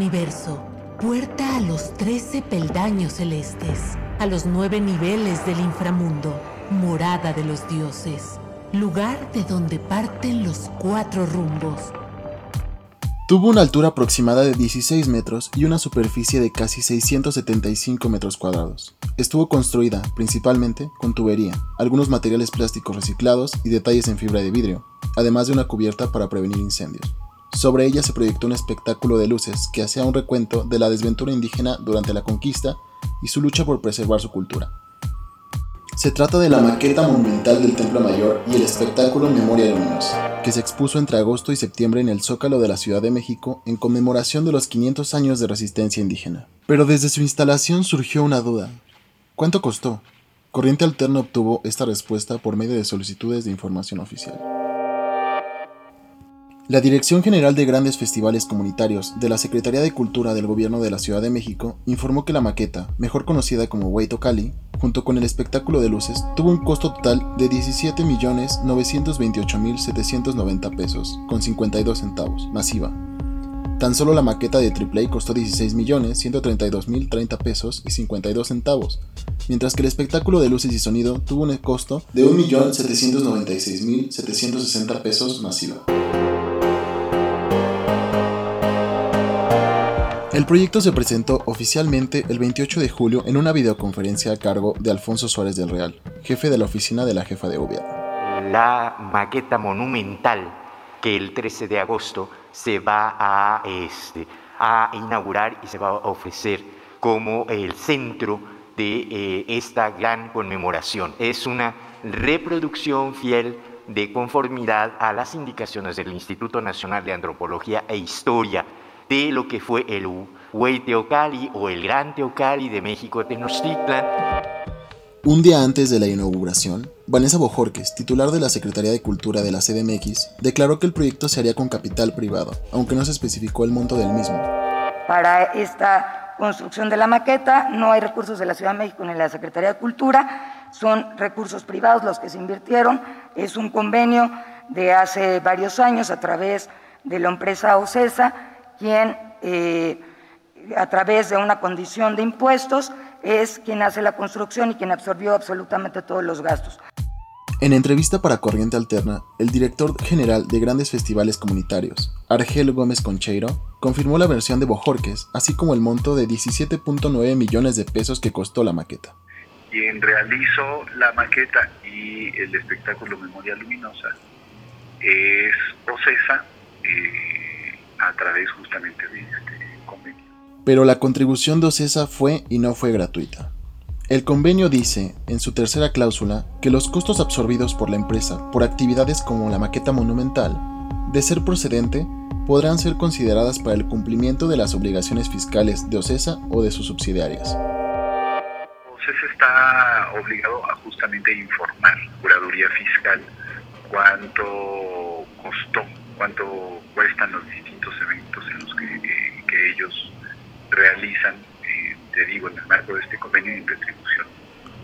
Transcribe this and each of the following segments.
Universo, puerta a los trece peldaños celestes, a los nueve niveles del inframundo, morada de los dioses, lugar de donde parten los cuatro rumbos. Tuvo una altura aproximada de 16 metros y una superficie de casi 675 metros cuadrados. Estuvo construida principalmente con tubería, algunos materiales plásticos reciclados y detalles en fibra de vidrio, además de una cubierta para prevenir incendios. Sobre ella se proyectó un espectáculo de luces que hacía un recuento de la desventura indígena durante la conquista y su lucha por preservar su cultura. Se trata de la maqueta monumental del Templo Mayor y el espectáculo Memoria Luminosa, que se expuso entre agosto y septiembre en el Zócalo de la Ciudad de México en conmemoración de los 500 años de resistencia indígena. Pero desde su instalación surgió una duda. ¿Cuánto costó? Corriente Alterna obtuvo esta respuesta por medio de solicitudes de información oficial. La Dirección General de Grandes Festivales Comunitarios de la Secretaría de Cultura del Gobierno de la Ciudad de México informó que la maqueta, mejor conocida como Hueito Cali, junto con el espectáculo de luces, tuvo un costo total de 17.928.790 pesos, con 52 centavos, masiva. Tan solo la maqueta de AAA costó 16.132.030 pesos y 52 centavos, mientras que el espectáculo de luces y sonido tuvo un costo de 1.796.760 pesos masiva. El proyecto se presentó oficialmente el 28 de julio en una videoconferencia a cargo de Alfonso Suárez del Real, jefe de la oficina de la jefa de gobierno. La maqueta monumental que el 13 de agosto se va a, este, a inaugurar y se va a ofrecer como el centro de eh, esta gran conmemoración. Es una reproducción fiel de conformidad a las indicaciones del Instituto Nacional de Antropología e Historia de lo que fue el Huey Teocali o el Gran Teocali de México Tenochtitlan. Un día antes de la inauguración, Vanessa Bojorques, titular de la Secretaría de Cultura de la CDMX, declaró que el proyecto se haría con capital privado, aunque no se especificó el monto del mismo. Para esta construcción de la maqueta no hay recursos de la Ciudad de México ni de la Secretaría de Cultura, son recursos privados los que se invirtieron, es un convenio de hace varios años a través de la empresa OCESA quien eh, a través de una condición de impuestos es quien hace la construcción y quien absorbió absolutamente todos los gastos. En entrevista para Corriente Alterna, el director general de grandes festivales comunitarios, Argel Gómez Concheiro, confirmó la versión de Bojorques, así como el monto de 17.9 millones de pesos que costó la maqueta. Quien realizó la maqueta y el espectáculo Memoria Luminosa es OCESA, eh, a través justamente de este convenio. Pero la contribución de OCESA fue y no fue gratuita. El convenio dice, en su tercera cláusula, que los costos absorbidos por la empresa por actividades como la maqueta monumental, de ser procedente, podrán ser consideradas para el cumplimiento de las obligaciones fiscales de OCESA o de sus subsidiarias. OCESA está obligado a justamente informar, curaduría fiscal, cuánto costó, cuánto cuestan los distintos eventos en los que, eh, ellos realizan, eh, te digo, en el marco de este convenio de retribución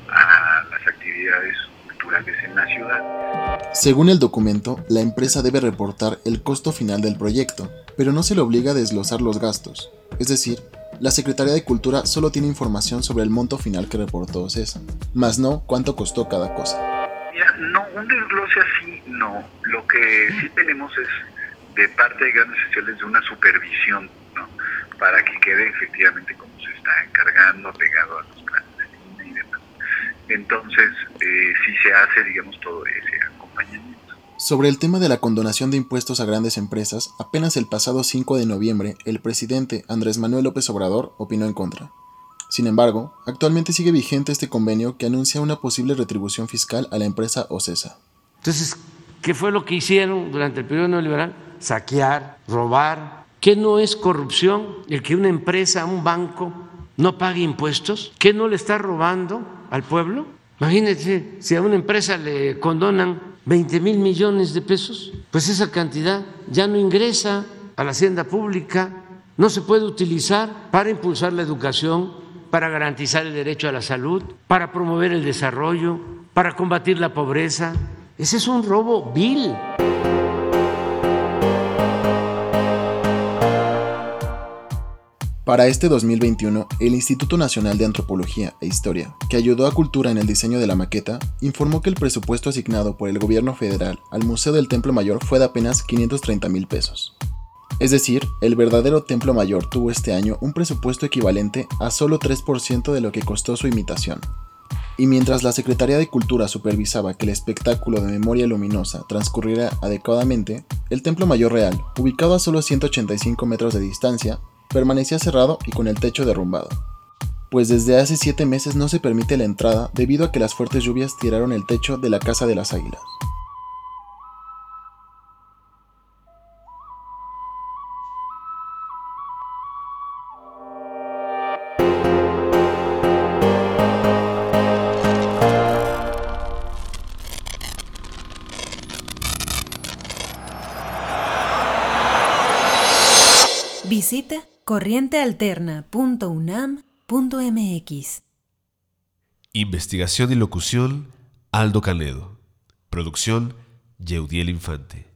a las actividades culturales en la ciudad. Según el documento, la empresa debe reportar el costo final del proyecto, pero no se le obliga a desglosar los gastos. Es decir, la Secretaría de Cultura solo tiene información sobre el monto final que reportó César, más no cuánto costó cada cosa. No, un desglose así no. Lo que sí tenemos es de parte de grandes sesiones de una supervisión, ¿no? Para que quede efectivamente como se está encargando, pegado a los planes de y demás. Entonces, eh, sí se hace, digamos, todo ese acompañamiento. Sobre el tema de la condonación de impuestos a grandes empresas, apenas el pasado 5 de noviembre, el presidente Andrés Manuel López Obrador opinó en contra. Sin embargo, actualmente sigue vigente este convenio que anuncia una posible retribución fiscal a la empresa OCESA. Entonces, ¿qué fue lo que hicieron durante el periodo neoliberal? saquear, robar. ¿Qué no es corrupción el que una empresa, un banco, no pague impuestos? ¿Qué no le está robando al pueblo? Imagínense, si a una empresa le condonan 20 mil millones de pesos, pues esa cantidad ya no ingresa a la hacienda pública, no se puede utilizar para impulsar la educación, para garantizar el derecho a la salud, para promover el desarrollo, para combatir la pobreza. Ese es un robo vil. Para este 2021, el Instituto Nacional de Antropología e Historia, que ayudó a Cultura en el diseño de la maqueta, informó que el presupuesto asignado por el gobierno federal al Museo del Templo Mayor fue de apenas 530 mil pesos. Es decir, el verdadero Templo Mayor tuvo este año un presupuesto equivalente a solo 3% de lo que costó su imitación. Y mientras la Secretaría de Cultura supervisaba que el espectáculo de memoria luminosa transcurriera adecuadamente, el Templo Mayor Real, ubicado a solo 185 metros de distancia, permanecía cerrado y con el techo derrumbado. Pues desde hace 7 meses no se permite la entrada debido a que las fuertes lluvias tiraron el techo de la Casa de las Águilas. Visita corrientealterna.unam.mx. Investigación y locución, Aldo Canedo. Producción, Yeudiel Infante.